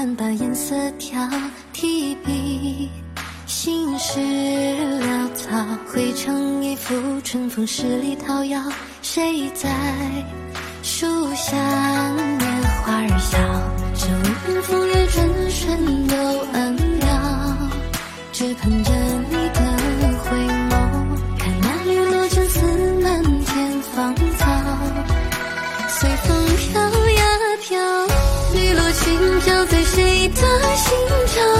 淡把颜色调提笔心事潦草绘成一幅春风十里桃夭谁在的心跳